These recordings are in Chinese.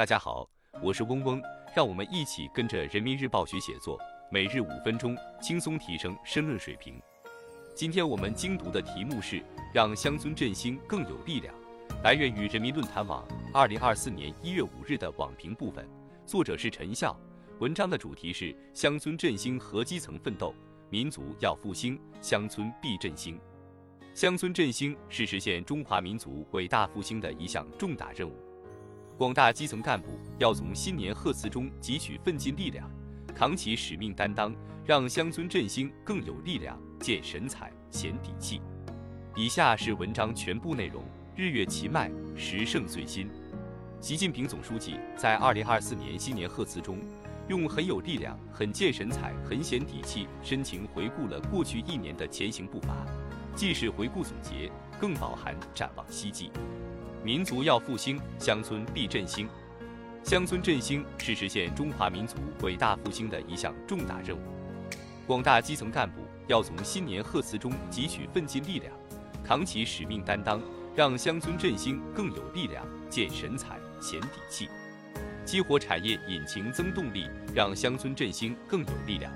大家好，我是嗡嗡，让我们一起跟着人民日报学写作，每日五分钟，轻松提升申论水平。今天我们精读的题目是“让乡村振兴更有力量”，来源于人民论坛网二零二四年一月五日的网评部分，作者是陈笑。文章的主题是乡村振兴和基层奋斗，民族要复兴，乡村必振兴。乡村振兴是实现中华民族伟大复兴的一项重大任务。广大基层干部要从新年贺词中汲取奋进力量，扛起使命担当，让乡村振兴更有力量、见神采、显底气。以下是文章全部内容：日月齐迈，时胜岁新。习近平总书记在二零二四年新年贺词中，用很有力量、很见神采、很显底气，深情回顾了过去一年的前行步伐，既是回顾总结，更饱含展望希冀。民族要复兴，乡村必振兴。乡村振兴是实现中华民族伟大复兴的一项重大任务。广大基层干部要从新年贺词中汲取奋进力量，扛起使命担当，让乡村振兴更有力量、见神采、显底气，激活产业引擎增动力，让乡村振兴更有力量。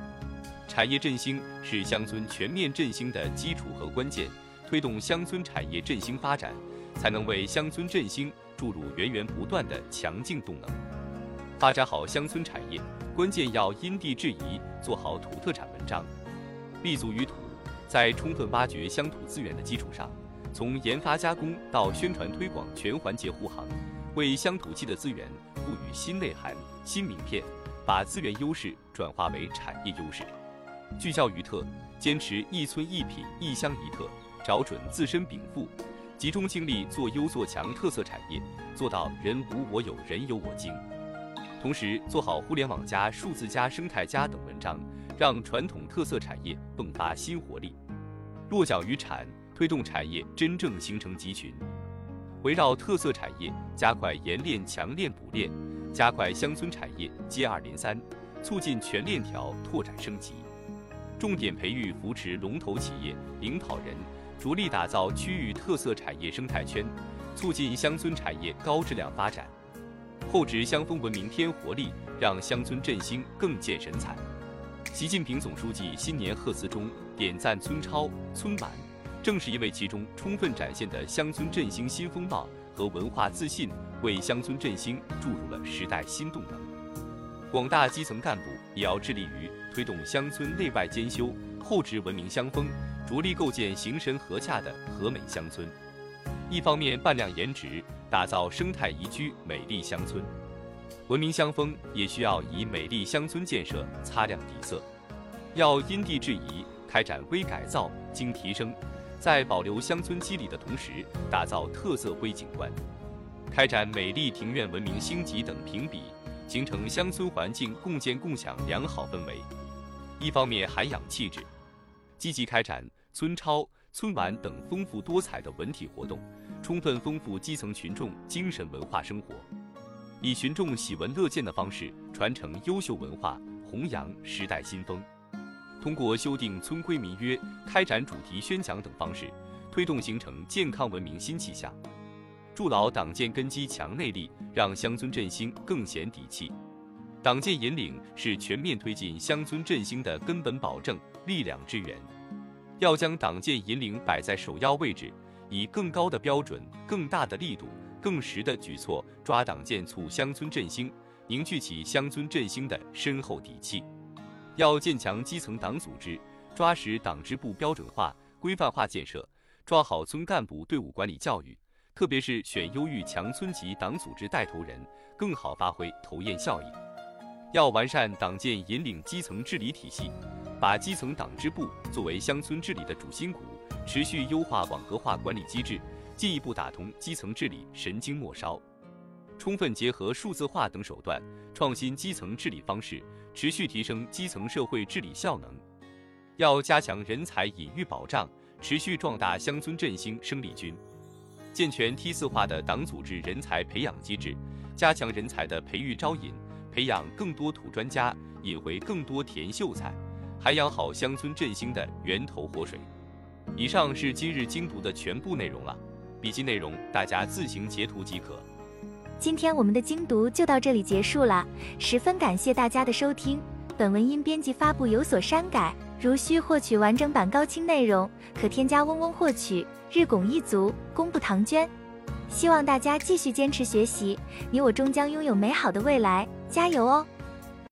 产业振兴是乡村全面振兴的基础和关键，推动乡村产业振兴发展。才能为乡村振兴注入源源不断的强劲动能。发展好乡村产业，关键要因地制宜，做好土特产文章，立足于土，在充分挖掘乡土资源的基础上，从研发加工到宣传推广全环节护航，为乡土气的资源赋予新内涵、新名片，把资源优势转化为产业优势。聚焦于特，坚持一村一品、一乡一特，找准自身禀赋。集中精力做优做强特色产业，做到人无我有，人有我精。同时做好互联网加、数字加、生态加等文章，让传统特色产业迸发新活力。落脚于产，推动产业真正形成集群。围绕特色产业，加快延链、强链、补链，加快乡村产业接二连三，促进全链条拓展升级。重点培育扶持龙头企业、领跑人。着力打造区域特色产业生态圈，促进乡村产业高质量发展，厚植乡风文明添活力，让乡村振兴更见神采。习近平总书记新年贺词中点赞村超、村晚，正是因为其中充分展现的乡村振兴新风貌和文化自信，为乡村振兴注入了时代新动能。广大基层干部也要致力于推动乡村内外兼修，厚植文明乡风。着力构建形神合洽的和美乡村，一方面扮靓颜值，打造生态宜居美丽乡村；文明乡风也需要以美丽乡村建设擦亮底色。要因地制宜开展微改造、精提升，在保留乡村肌理的同时，打造特色微景观，开展美丽庭院文明星级等评比，形成乡村环境共建共享良好氛围。一方面涵养气质。积极开展村超、村晚等丰富多彩的文体活动，充分丰富基层群众精神文化生活，以群众喜闻乐见的方式传承优秀文化，弘扬时代新风。通过修订村规民约、开展主题宣讲等方式，推动形成健康文明新气象，筑牢党建根基强内力，让乡村振兴更显底气。党建引领是全面推进乡村振兴的根本保证、力量支援。要将党建引领摆在首要位置，以更高的标准、更大的力度、更实的举措抓党建促乡村振兴，凝聚起乡村振兴的深厚底气。要建强基层党组织，抓实党支部标准化、规范化建设，抓好村干部队伍管理教育，特别是选优育强村级党组织带头人，更好发挥头雁效应。要完善党建引领基层治理体系。把基层党支部作为乡村治理的主心骨，持续优化网格化管理机制，进一步打通基层治理神经末梢，充分结合数字化等手段，创新基层治理方式，持续提升基层社会治理效能。要加强人才引育保障，持续壮大乡村振兴生力军，健全梯次化的党组织人才培养机制，加强人才的培育招引，培养更多土专家，引回更多田秀才。还养好乡村振兴的源头活水。以上是今日精读的全部内容了，笔记内容大家自行截图即可。今天我们的精读就到这里结束了，十分感谢大家的收听。本文因编辑发布有所删改，如需获取完整版高清内容，可添加嗡嗡获取。日拱一卒，功不唐捐。希望大家继续坚持学习，你我终将拥有美好的未来，加油哦！